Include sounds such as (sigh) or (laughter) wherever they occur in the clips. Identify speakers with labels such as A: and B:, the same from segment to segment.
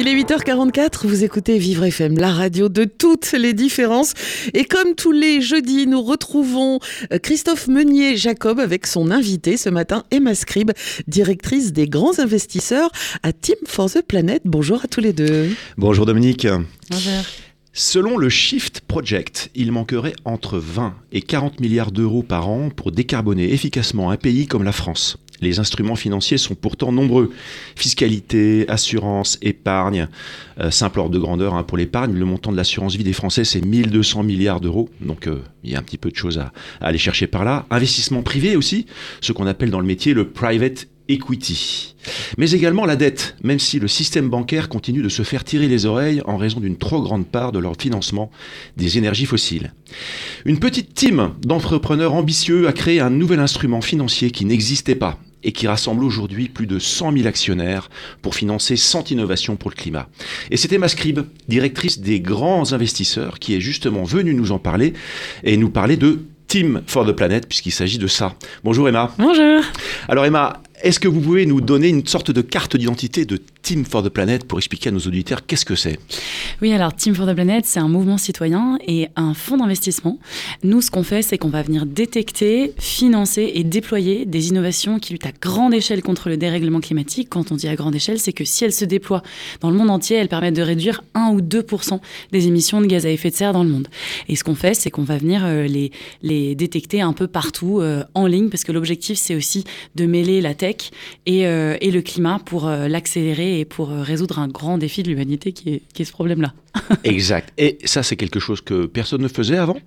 A: Il est 8h44, vous écoutez Vivre FM, la radio de toutes les différences. Et comme tous les jeudis, nous retrouvons euh, Christophe Meunier-Jacob avec son invité ce matin, Emma Scribe, directrice des grands investisseurs à Team for the Planet. Bonjour à tous les deux.
B: Bonjour Dominique.
A: Bonjour.
B: Selon le Shift Project, il manquerait entre 20 et 40 milliards d'euros par an pour décarboner efficacement un pays comme la France. Les instruments financiers sont pourtant nombreux. Fiscalité, assurance, épargne, euh, simple ordre de grandeur hein, pour l'épargne. Le montant de l'assurance vie des Français, c'est 1200 milliards d'euros. Donc euh, il y a un petit peu de choses à, à aller chercher par là. Investissement privé aussi, ce qu'on appelle dans le métier le private equity. Mais également la dette, même si le système bancaire continue de se faire tirer les oreilles en raison d'une trop grande part de leur financement des énergies fossiles. Une petite team d'entrepreneurs ambitieux a créé un nouvel instrument financier qui n'existait pas et qui rassemble aujourd'hui plus de 100 000 actionnaires pour financer 100 innovations pour le climat. Et c'était Emma Scribe, directrice des grands investisseurs, qui est justement venue nous en parler et nous parler de Team for the Planet, puisqu'il s'agit de ça. Bonjour Emma.
A: Bonjour.
B: Alors Emma, est-ce que vous pouvez nous donner une sorte de carte d'identité de Team for the Planet pour expliquer à nos auditeurs qu'est-ce que c'est
C: Oui, alors Team for the Planet, c'est un mouvement citoyen et un fonds d'investissement. Nous, ce qu'on fait, c'est qu'on va venir détecter, financer et déployer des innovations qui luttent à grande échelle contre le dérèglement climatique. Quand on dit à grande échelle, c'est que si elles se déploient dans le monde entier, elles permettent de réduire 1 ou 2% des émissions de gaz à effet de serre dans le monde. Et ce qu'on fait, c'est qu'on va venir euh, les, détecter un peu partout euh, en ligne parce que l'objectif, c'est aussi de mêler la tech et, euh, le climat pour l'accélérer et pour euh, résoudre un grand défi de l'humanité qui est, qui est ce problème-là. (laughs)
B: Exact. Et ça, c'est quelque chose que personne ne faisait avant?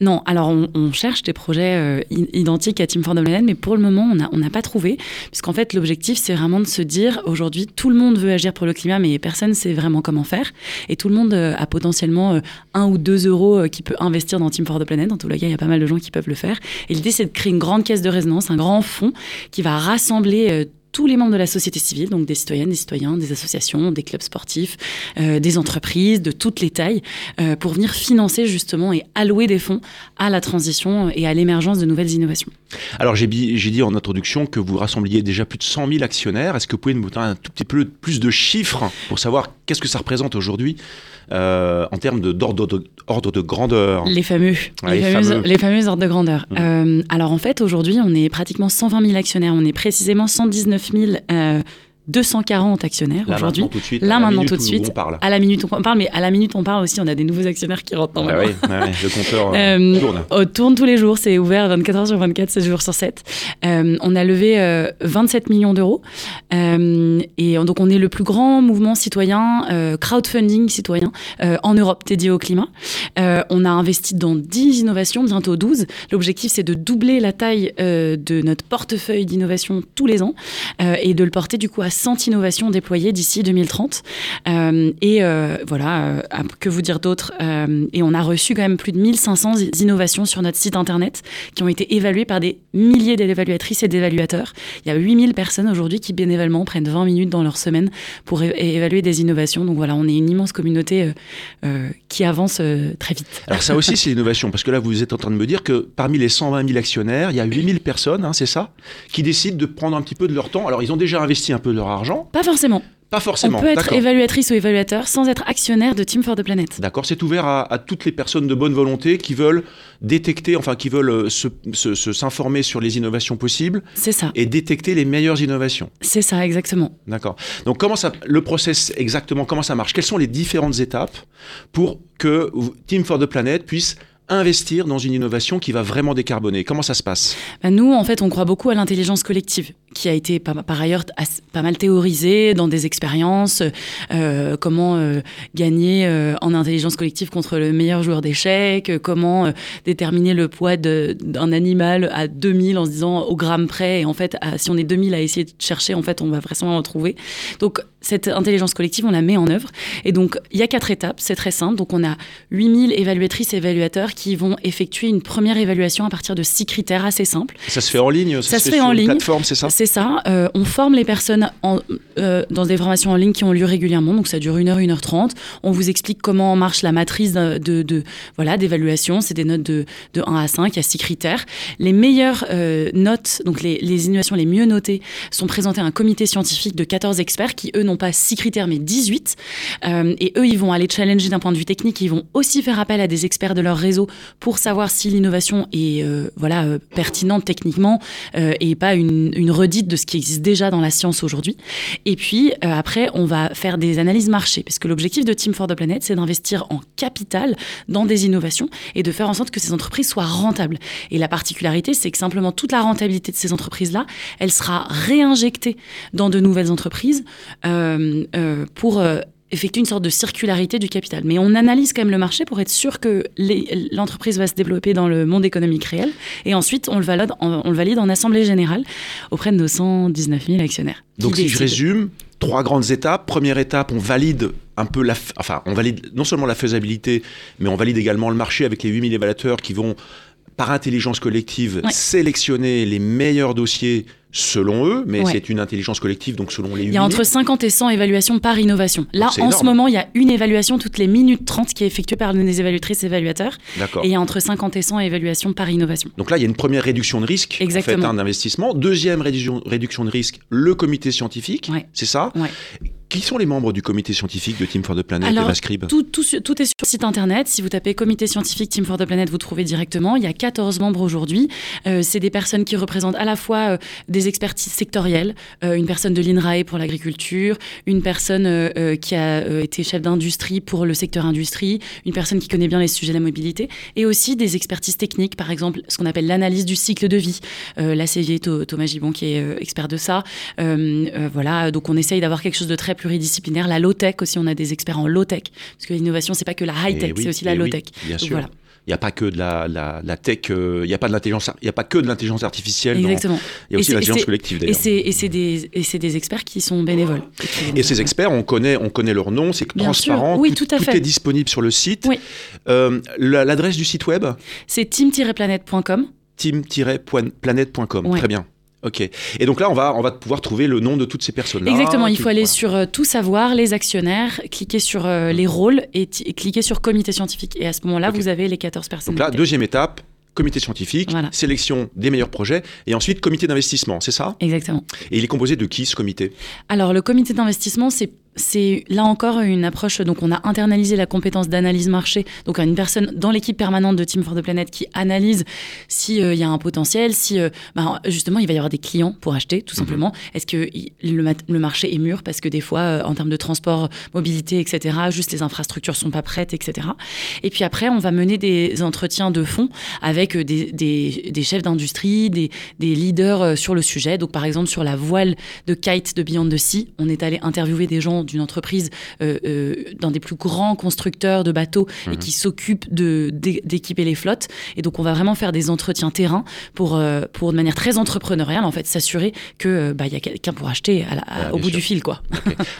C: Non, alors on, on cherche des projets euh, identiques à Team for the Planet, mais pour le moment, on n'a on pas trouvé. Puisqu'en fait, l'objectif, c'est vraiment de se dire aujourd'hui, tout le monde veut agir pour le climat, mais personne ne sait vraiment comment faire. Et tout le monde euh, a potentiellement euh, un ou deux euros qui peut investir dans Team for the Planet. Dans tous les cas, il y a pas mal de gens qui peuvent le faire. Et l'idée, c'est de créer une grande caisse de résonance, un grand fonds qui va rassembler tous les membres de la société civile, donc des citoyennes, des citoyens, des associations, des clubs sportifs, euh, des entreprises de toutes les tailles, euh, pour venir financer justement et allouer des fonds à la transition et à l'émergence de nouvelles innovations.
B: Alors, j'ai dit en introduction que vous rassembliez déjà plus de 100 000 actionnaires. Est-ce que vous pouvez nous donner un tout petit peu plus de chiffres pour savoir qu'est-ce que ça représente aujourd'hui euh, en termes d'ordre de, grandeur?
C: Les fameux, les,
B: les
C: fameuses,
B: fameux.
C: les fameuses ordres de grandeur. Euh, alors en fait, aujourd'hui, on est pratiquement 120 000 actionnaires. On est précisément 119 euh, 240 actionnaires
B: Là,
C: aujourd'hui.
B: maintenant, tout de suite.
C: Là, maintenant, tout de suite.
B: On parle.
C: À la minute on parle, mais à la minute on parle aussi, on a des nouveaux actionnaires qui rentrent dans
B: Ah oui, ouais, le compteur euh,
C: Euh,
B: tourne.
C: On tourne tous les jours, c'est ouvert 24 heures sur 24, 7 jours sur 7. Euh, on a levé euh, 27 millions d'euros. Euh, et donc, on est le plus grand mouvement citoyen, euh, crowdfunding citoyen euh, en Europe dédié au climat. Euh, on a investi dans 10 innovations, bientôt 12. L'objectif, c'est de doubler la taille euh, de notre portefeuille d'innovation tous les ans euh, et de le porter du coup à 100 innovations déployées d'ici 2030. Euh, et euh, voilà, euh, que vous dire d'autre Euh, Et on a reçu quand même plus de 1500 innovations sur notre site internet qui ont été évaluées par des milliers d'évaluatrices et d'évaluateurs. Il y a 8000 personnes aujourd'hui qui bénévolement prennent 20 minutes dans leur semaine pour évaluer des innovations. Donc voilà, on est une immense communauté euh, qui avance très vite.
B: Alors ça aussi, c'est l'innovation, parce que là, vous êtes en train de me dire que parmi les 120 000 actionnaires, il y a 8 000 personnes, hein, c'est ça, qui décident de prendre un petit peu de leur temps. Alors, ils ont déjà investi un peu de leur argent,
C: Pas forcément.
B: pas forcément.
C: on peut être évaluatrice ou évaluateur sans être actionnaire de Team for the Planet.
B: D'accord, c'est ouvert à, à toutes les personnes de bonne volonté qui veulent détecter, enfin qui veulent euh, se- se- se- s'informer sur les innovations possibles
C: C'est ça.
B: et détecter les meilleures innovations.
C: C'est ça, exactement.
B: D'accord. Donc comment ça, le process exactement, comment ça marche? Quelles sont les différentes étapes pour que Team for the Planet puisse investir dans une innovation qui va vraiment décarboner? Comment ça se passe?
C: Bah, nous, en fait, on croit beaucoup à l'intelligence collective, qui a été par, par ailleurs as- pas mal théorisée dans des expériences. euh, comment euh, gagner euh, en intelligence collective contre le meilleur joueur d'échecs, comment déterminer le poids d'un animal à 2000 en se disant au gramme près. Et en fait, à- si on est 2000 à essayer de chercher, en fait, on va vraisemblablement le trouver. Donc, cette intelligence collective, on la met en œuvre. Et donc, il y a quatre étapes, c'est très simple. Donc, on a 8000 évaluatrices et évaluateurs qui vont effectuer une première évaluation à partir de six critères assez simples.
B: Ça se fait en ligne
C: Ça se fait
B: sur
C: en ligne.
B: plateforme, c'est ça?
C: Ça. Euh, on forme les personnes euh, dans des formations en ligne qui ont lieu régulièrement. Donc ça dure 1 heure, 1 heure 30. On vous explique comment marche la matrice de, voilà d'évaluation. C'est des notes de, de 1 à 5. Il y a 6 critères. Les meilleures euh, notes, donc les, innovations les mieux notées, sont présentées à un comité scientifique de 14 experts qui, eux, n'ont pas 6 critères mais 18. Euh, et eux, ils vont aller challenger d'un point de vue technique. Ils vont aussi faire appel à des experts de leur réseau pour savoir si l'innovation est voilà, pertinente techniquement et pas une, une redite de ce qui existe déjà dans la science aujourd'hui. Et puis euh, après, on va faire des analyses marché, parce que l'objectif de Team for the Planet, c'est d'investir en capital dans des innovations et de faire en sorte que ces entreprises soient rentables. Et la particularité, c'est que simplement toute la rentabilité de ces entreprises-là, elle sera réinjectée dans de nouvelles entreprises euh, euh, pour effectuer une sorte de circularité du capital. Mais on analyse quand même le marché pour être sûr que l'entreprise va se développer dans le monde économique réel. Et ensuite, on le valide en, on le valide en assemblée générale auprès de nos 119 000 actionnaires.
B: Donc si je résume, trois grandes étapes. Première étape, on valide un peu la, enfin, on valide non seulement la faisabilité, mais on valide également le marché avec les 8000 évaluateurs qui vont, par intelligence collective,
C: Ouais.
B: sélectionner les meilleurs dossiers selon eux, mais
C: Ouais.
B: c'est une intelligence collective, donc selon les 8000.
C: Il y a entre 50 et 100 évaluations par innovation. Là, en
B: énorme.
C: ce moment, il y a une évaluation toutes les minutes 30 qui est effectuée par les évaluatrices et évaluateurs.
B: D'accord.
C: Et il y a entre 50 et 100 évaluations par innovation.
B: Donc là, il y a une première réduction de risque, en fait,
C: Exactement.
B: hein, d'investissement. Deuxième réduction, réduction de risque, le comité scientifique,
C: Ouais.
B: c'est ça
C: Ouais.
B: Qui sont les membres du comité scientifique de Team for the Planet
C: Alors,
B: et Vascrib
C: Tout, tout, su- tout est sur le site internet. Si vous tapez comité scientifique Team for the Planet, vous trouvez directement. Il y a 14 membres aujourd'hui. Euh, c'est des personnes qui représentent à la fois euh, des expertises sectorielles, euh, une personne de l'INRAE pour l'agriculture, une personne qui a été chef d'industrie pour le secteur industrie, une personne qui connaît bien les sujets de la mobilité, et aussi des expertises techniques, par exemple ce qu'on appelle l'analyse du cycle de vie. Là, c'est Tho- Thomas Gibon qui est expert de ça. Voilà, donc on essaye d'avoir quelque chose de très pluridisciplinaire. La low-tech aussi, on a des experts en low-tech. Parce que l'innovation, c'est pas que la high-tech,
B: Eh oui,
C: c'est aussi la
B: eh oui,
C: low-tech.
B: bien sûr.
C: voilà,
B: Il n'y a pas que de la, la, la tech, euh, il n'y a pas de l'intelligence, il y a pas que de l'intelligence artificielle. dans-
C: exactement.
B: il y a aussi l'intelligence collective
C: Et
B: d'ailleurs.
C: c'est et c'est des, des experts qui sont bénévoles.
B: Et ces experts, on connaît, on connaît leur nom, c'est transparent,
C: sûr. Oui,
B: tout,
C: tout à fait.
B: est disponible sur le site.
C: Oui.
B: Euh, la- L'adresse du site web,
C: C'est team-planet.com. Ouais.
B: Très bien. Ok. Et donc là, on va, on va pouvoir trouver le nom de toutes ces personnes-là.
C: Exactement, il faut aller
B: voilà.
C: sur euh, tout savoir, les actionnaires, cliquer sur euh, les rôles et, cliquer sur comité scientifique. Et à ce moment-là, vous avez les 14 personnes.
B: Donc là, deuxième étape, comité scientifique,
C: Voilà.
B: sélection des meilleurs projets, et ensuite comité d'investissement, c'est ça?
C: Exactement.
B: Et il est composé de qui ce comité?
C: Alors, le comité d'investissement, c'est c'est là encore une approche. Donc, on a internalisé la compétence d'analyse marché. Donc, une personne dans l'équipe permanente de Team for the Planet qui analyse s'il y a un potentiel, si euh, bah, justement il va y avoir des clients pour acheter, tout simplement. Est-ce que le, mat- le marché est mûr Parce que des fois, euh, en termes de transport, mobilité, etc., juste les infrastructures sont pas prêtes, etc. Et puis après, on va mener des entretiens de fond avec euh, des, des- des chefs d'industrie, des, des leaders euh, sur le sujet. Donc, par exemple, sur la voile de kite de Beyond the Sea, on est allé interviewer des gens d'une entreprise euh, euh, dans des plus grands constructeurs de bateaux et qui s'occupent de- d'é- d'équiper les flottes. Et donc, on va vraiment faire des entretiens terrain pour, euh, pour de manière très entrepreneuriale, en fait, s'assurer euh, bah, y a quelqu'un pour acheter à la- à-
B: Ah,
C: au bout
B: sûr.
C: du fil, quoi.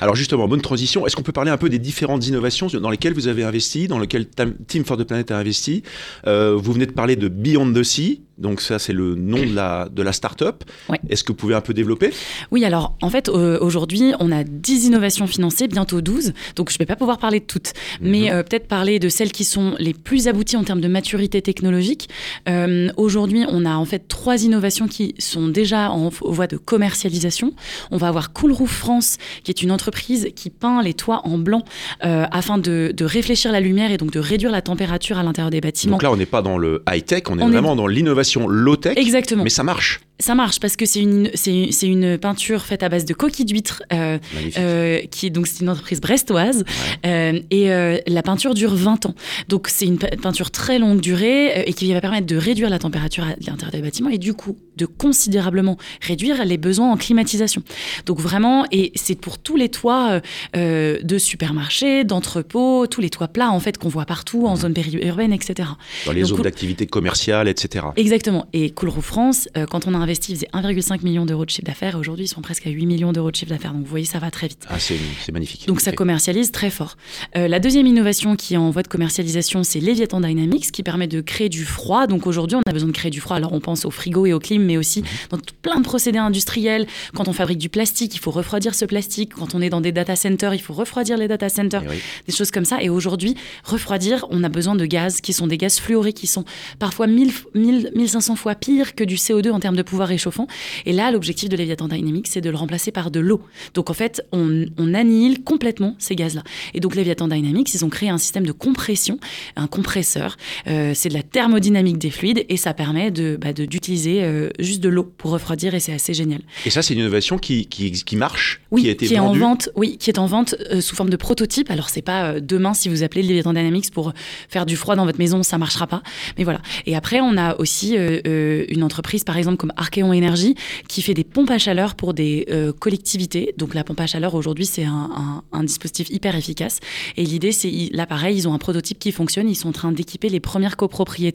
B: Alors justement, bonne transition. Est-ce qu'on peut parler un peu des différentes innovations dans lesquelles vous avez investi, dans lesquelles Team for the Planet a investi? Euh, Vous venez de parler de Beyond the Sea, donc ça c'est le nom de la, de la start-up.
C: Ouais.
B: Est-ce que vous pouvez un peu développer?
C: Oui, alors en fait, euh, aujourd'hui, on a 10 innovations financées, bientôt 12, donc je ne vais pas pouvoir parler de toutes, mais euh, peut-être parler de celles qui sont les plus abouties en termes de maturité technologique. Euh, aujourd'hui, on a en fait trois innovations qui sont déjà en voie de commercialisation. On va avoir Cool Roof France, qui est une entreprise qui peint les toits en blanc afin de, de réfléchir la lumière et donc de réduire la température à l'intérieur des bâtiments.
B: Donc là, on n'est pas dans le high-tech, on est
C: On est-
B: vraiment dans l'innovation low-tech,
C: Exactement.
B: mais ça marche.
C: Ça marche parce que c'est une, c'est, c'est une peinture faite à base de coquilles d'huîtres euh, euh, qui est donc c'est une entreprise brestoise euh, et euh, la peinture dure 20 ans. Donc c'est une pe- peinture très longue durée et qui va permettre de réduire la température à l'intérieur des bâtiments et du coup de considérablement réduire les besoins en climatisation. Donc vraiment et c'est pour tous les toits de supermarchés, d'entrepôts, tous les toits plats en fait qu'on voit partout en zone périurbaine, etc.
B: dans les
C: donc,
B: zones
C: cool-
B: d'activité commerciale, etc.
C: Exactement. Et Cool Roof France, quand on a investi, ils faisaient 1,5 million d'euros de chiffre d'affaires. Aujourd'hui, ils sont presque à 8 millions d'euros de chiffre d'affaires. Donc, vous voyez, ça va très vite.
B: Ah, c'est magnifique.
C: Donc ça commercialise très fort. Euh, la deuxième innovation qui est en voie de commercialisation, c'est Leviathan Dynamics qui permet de créer du froid. Donc aujourd'hui, on a besoin de créer du froid. Alors on pense au frigo et au clim, mais aussi dans tout- plein de procédés industriels. Quand on fabrique du plastique, il faut refroidir ce plastique. Quand on est dans des data centers, il faut refroidir les data centers.
B: Eh oui.
C: Des choses comme ça. Et aujourd'hui, refroidir, on a besoin de gaz qui sont des gaz fluorés qui sont parfois 1000, 1000, 1500 fois pires que du CO2 en termes de pouvoir réchauffant. Et là, l'objectif de Leviathan Dynamics, c'est de le remplacer par de l'eau. Donc en fait, on, annihile complètement ces gaz-là. Et donc Leviathan Dynamics, ils ont créé un système de compression, un compresseur. Euh, c'est de la thermodynamique des fluides et ça permet de, bah, d'utiliser euh, juste de l'eau pour refroidir et c'est assez génial.
B: Et ça, c'est une innovation qui, qui, qui marche,
C: Oui,
B: qui a été
C: est en vente, oui, qui est en vente euh, sous forme de prototype. Alors c'est pas euh, demain si vous appelez Leviathan Dynamics pour faire du froid dans votre maison, ça marchera pas. Mais voilà. Et après, on a aussi une entreprise, par exemple comme Archeon Énergie, qui fait des pompes à chaleur pour des collectivités. Donc la pompe à chaleur aujourd'hui, c'est un, un- un dispositif hyper efficace. Et l'idée, c'est là pareil, ils ont un prototype qui fonctionne. Ils sont en train d'équiper les premières copropriétés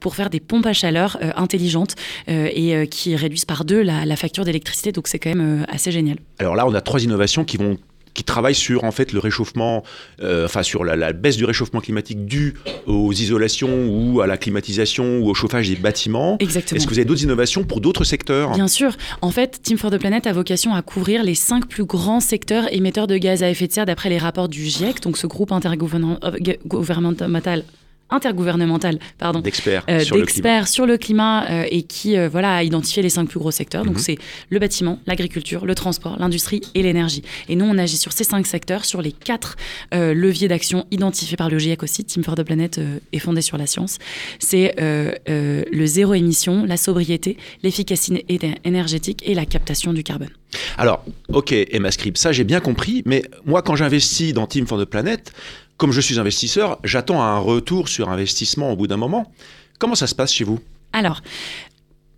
C: pour faire des pompes à chaleur euh, intelligentes euh, et euh, qui réduisent par deux la, la facture d'électricité. Donc c'est quand même assez génial.
B: Alors là, on a trois innovations qui vont qui travaillent sur en fait le réchauffement, euh, enfin sur la, la baisse du réchauffement climatique dû aux isolations ou à la climatisation ou au chauffage des bâtiments.
C: Exactement.
B: Est-ce que vous avez d'autres innovations pour d'autres secteurs?
C: Bien sûr. En fait, Team for the Planet a vocation à couvrir les cinq plus grands secteurs émetteurs de gaz à effet de serre d'après les rapports du GIEC, donc ce groupe intergouvernemental, intergouvernemental pardon,
B: d'experts
C: euh,
B: sur le climat
C: d'experts sur le climat euh, et qui euh, voilà a identifié les cinq plus gros secteurs. Donc
B: Mhm.
C: c'est le bâtiment, l'agriculture, le transport, l'industrie et l'énergie. Et nous on agit sur ces cinq secteurs, sur les quatre leviers d'action identifiés par le GIEC aussi. Team for the Planet est fondé sur la science. C'est le zéro émission, la sobriété, l'efficacité éner- énergétique et la captation du carbone.
B: Alors, ok, Emma Script, ça j'ai bien compris, mais moi quand j'investis dans Team for the Planet, comme je suis investisseur, j'attends un retour sur investissement au bout d'un moment. Comment ça se passe chez vous?
C: Alors,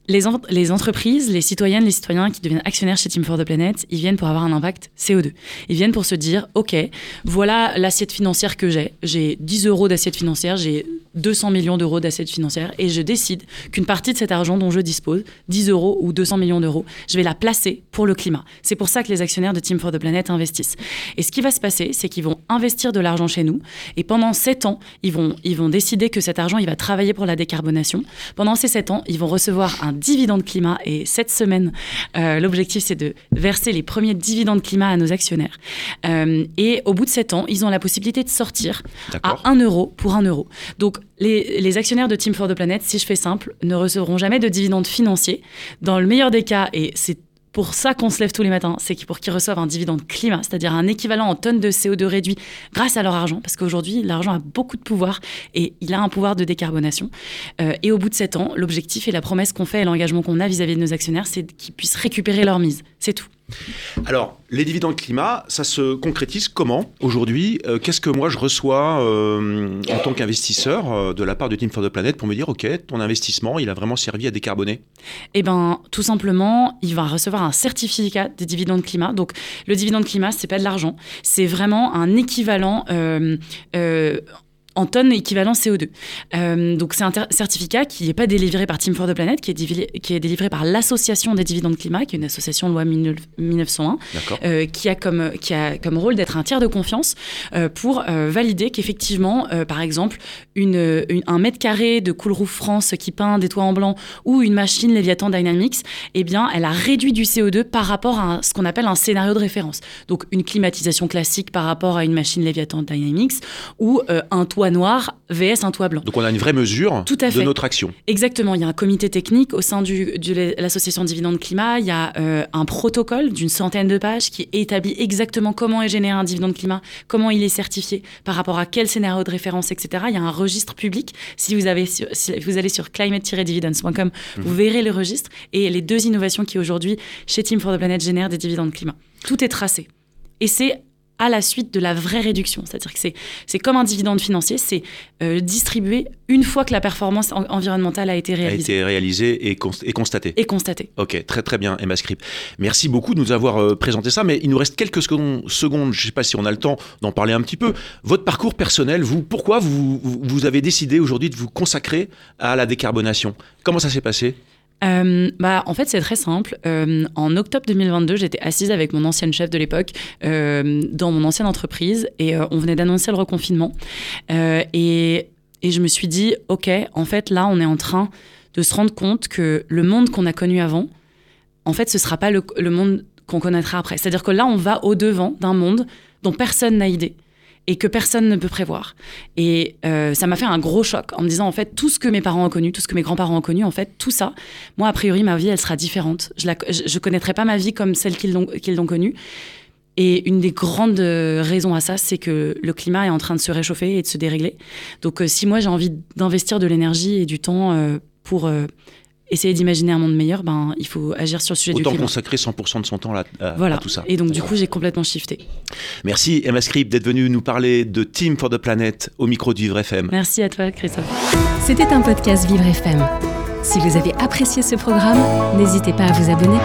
C: les, en- les entreprises, les citoyennes, les citoyens qui deviennent actionnaires chez Team for the Planet, ils viennent pour avoir un impact CO2. Ils viennent pour se dire, OK, voilà l'assiette financière que j'ai. J'ai 10 euros d'assiette financière, j'ai 200 millions d'euros d'assiette financière et je décide qu'une partie de cet argent dont je dispose, 10 euros ou 200 millions d'euros, je vais la placer pour le climat. C'est pour ça que les actionnaires de Team for the Planet investissent. Et ce qui va se passer, c'est qu'ils vont investir de l'argent chez nous et pendant 7 ans, ils vont, ils vont décider que cet argent, il va travailler pour la décarbonation. Pendant ces 7 ans, ils vont recevoir un dividende climat et cette semaine, euh, l'objectif, c'est de verser les premiers dividendes climat à nos actionnaires. Euh, et au bout de 7 ans, ils ont la possibilité de sortir à
B: D'accord
C: 1 euro pour 1 euro. Donc, les, actionnaires de Team for the Planet, si je fais simple, ne recevront jamais de dividendes financiers. Dans le meilleur des cas, et c'est pour ça qu'on se lève tous les matins, c'est pour qu'ils reçoivent un dividende climat, c'est-à-dire un équivalent en tonnes de CO2 réduit grâce à leur argent, parce qu'aujourd'hui, l'argent a beaucoup de pouvoir et il a un pouvoir de décarbonation. Euh, et au bout de 7 ans, l'objectif et la promesse qu'on fait et l'engagement qu'on a vis-à-vis de nos actionnaires, c'est qu'ils puissent récupérer leur mise. C'est tout.
B: Alors, les dividendes climat, ça se concrétise comment aujourd'hui? Euh, Qu'est-ce que moi je reçois euh, en tant qu'investisseur euh, de la part de Team for the Planet pour me dire, OK, ton investissement, il a vraiment servi à décarboner?
C: Eh ben, tout simplement, il va recevoir un certificat des dividendes climat. Donc, le dividende climat, c'est pas de l'argent, c'est vraiment un équivalent. En tonnes équivalent CO2. Euh, donc c'est un certificat qui n'est pas délivré par Team for the Planet, qui est, divi- qui est délivré par l'Association des dividendes climat, qui est une association loi 19- 1901,
B: D'accord
C: euh, qui, a comme, qui a comme rôle d'être un tiers de confiance euh, pour valider qu'effectivement, par exemple, une, une- un mètre carré de Cool Roof France qui peint des toits en blanc ou une machine Leviathan Dynamics, eh bien, elle a réduit du CO2 par rapport à un- ce qu'on appelle un scénario de référence. Donc, une climatisation classique par rapport à une machine Leviathan Dynamics ou un toit noir vs un toit blanc.
B: Donc on a une vraie mesure
C: Tout à
B: de
C: fait.
B: notre action.
C: Exactement, il y a un comité technique au sein du, de l'association Dividende Climat, il y a euh, un protocole d'une centaine de pages qui établit exactement comment est généré un dividende climat, comment il est certifié, par rapport à quel scénario de référence, etc. Il y a un registre public. Si vous, avez sur- si vous allez sur climate-dividends.com, vous verrez le registre et les deux innovations qui aujourd'hui, chez Team for the Planet, génèrent des dividendes climat. Tout est tracé. Et c'est à la suite de la vraie réduction. C'est-à-dire que c'est, comme un dividende financier, c'est euh, distribué une fois que la performance en- environnementale a été
B: A
C: réalisée
B: été réalisé et, const- et constaté.
C: et constatée.
B: Ok, très très bien, Emma Script. Merci beaucoup de nous avoir euh, présenté ça, mais il nous reste quelques secondes, secondes je ne sais pas si on a le temps d'en parler un petit peu. Votre parcours personnel, vous, pourquoi vous vous avez décidé aujourd'hui de vous consacrer à la décarbonation? Comment ça s'est passé?
C: Euh, bah, en fait, c'est très simple. Euh, en octobre 2022, j'étais assise avec mon ancienne chef de l'époque euh, dans mon ancienne entreprise et on venait d'annoncer le reconfinement. et, et je me suis dit, OK, en fait, là, on est en train de se rendre compte que le monde qu'on a connu avant, en fait, ce sera pas le, le monde qu'on connaîtra après. C'est-à-dire que là, on va au-devant d'un monde dont personne n'a idée et que personne ne peut prévoir. Et euh, ça m'a fait un gros choc en me disant, en fait, tout ce que mes parents ont connu, tout ce que mes grands-parents ont connu, en fait, tout ça, moi, a priori, ma vie, elle sera différente. Je ne connaîtrai pas ma vie comme celle qu'ils l'ont connue. Et une des grandes raisons à ça, c'est que le climat est en train de se réchauffer et de se dérégler. Donc, euh, si moi, j'ai envie d'investir de l'énergie et du temps euh, pour essayer d'imaginer un monde meilleur, ben, il faut agir sur le sujet
B: Autant
C: du climat.
B: consacrer 100% de son temps à,
C: voilà.
B: à tout ça.
C: Et donc, du coup, j'ai complètement shifté.
B: Merci Emma Script d'être venue nous parler de Team for the Planet au micro du Vivre FM.
C: Merci à toi, Christophe.
D: C'était un podcast Vivre FM. Si vous avez apprécié ce programme, n'hésitez pas à vous abonner.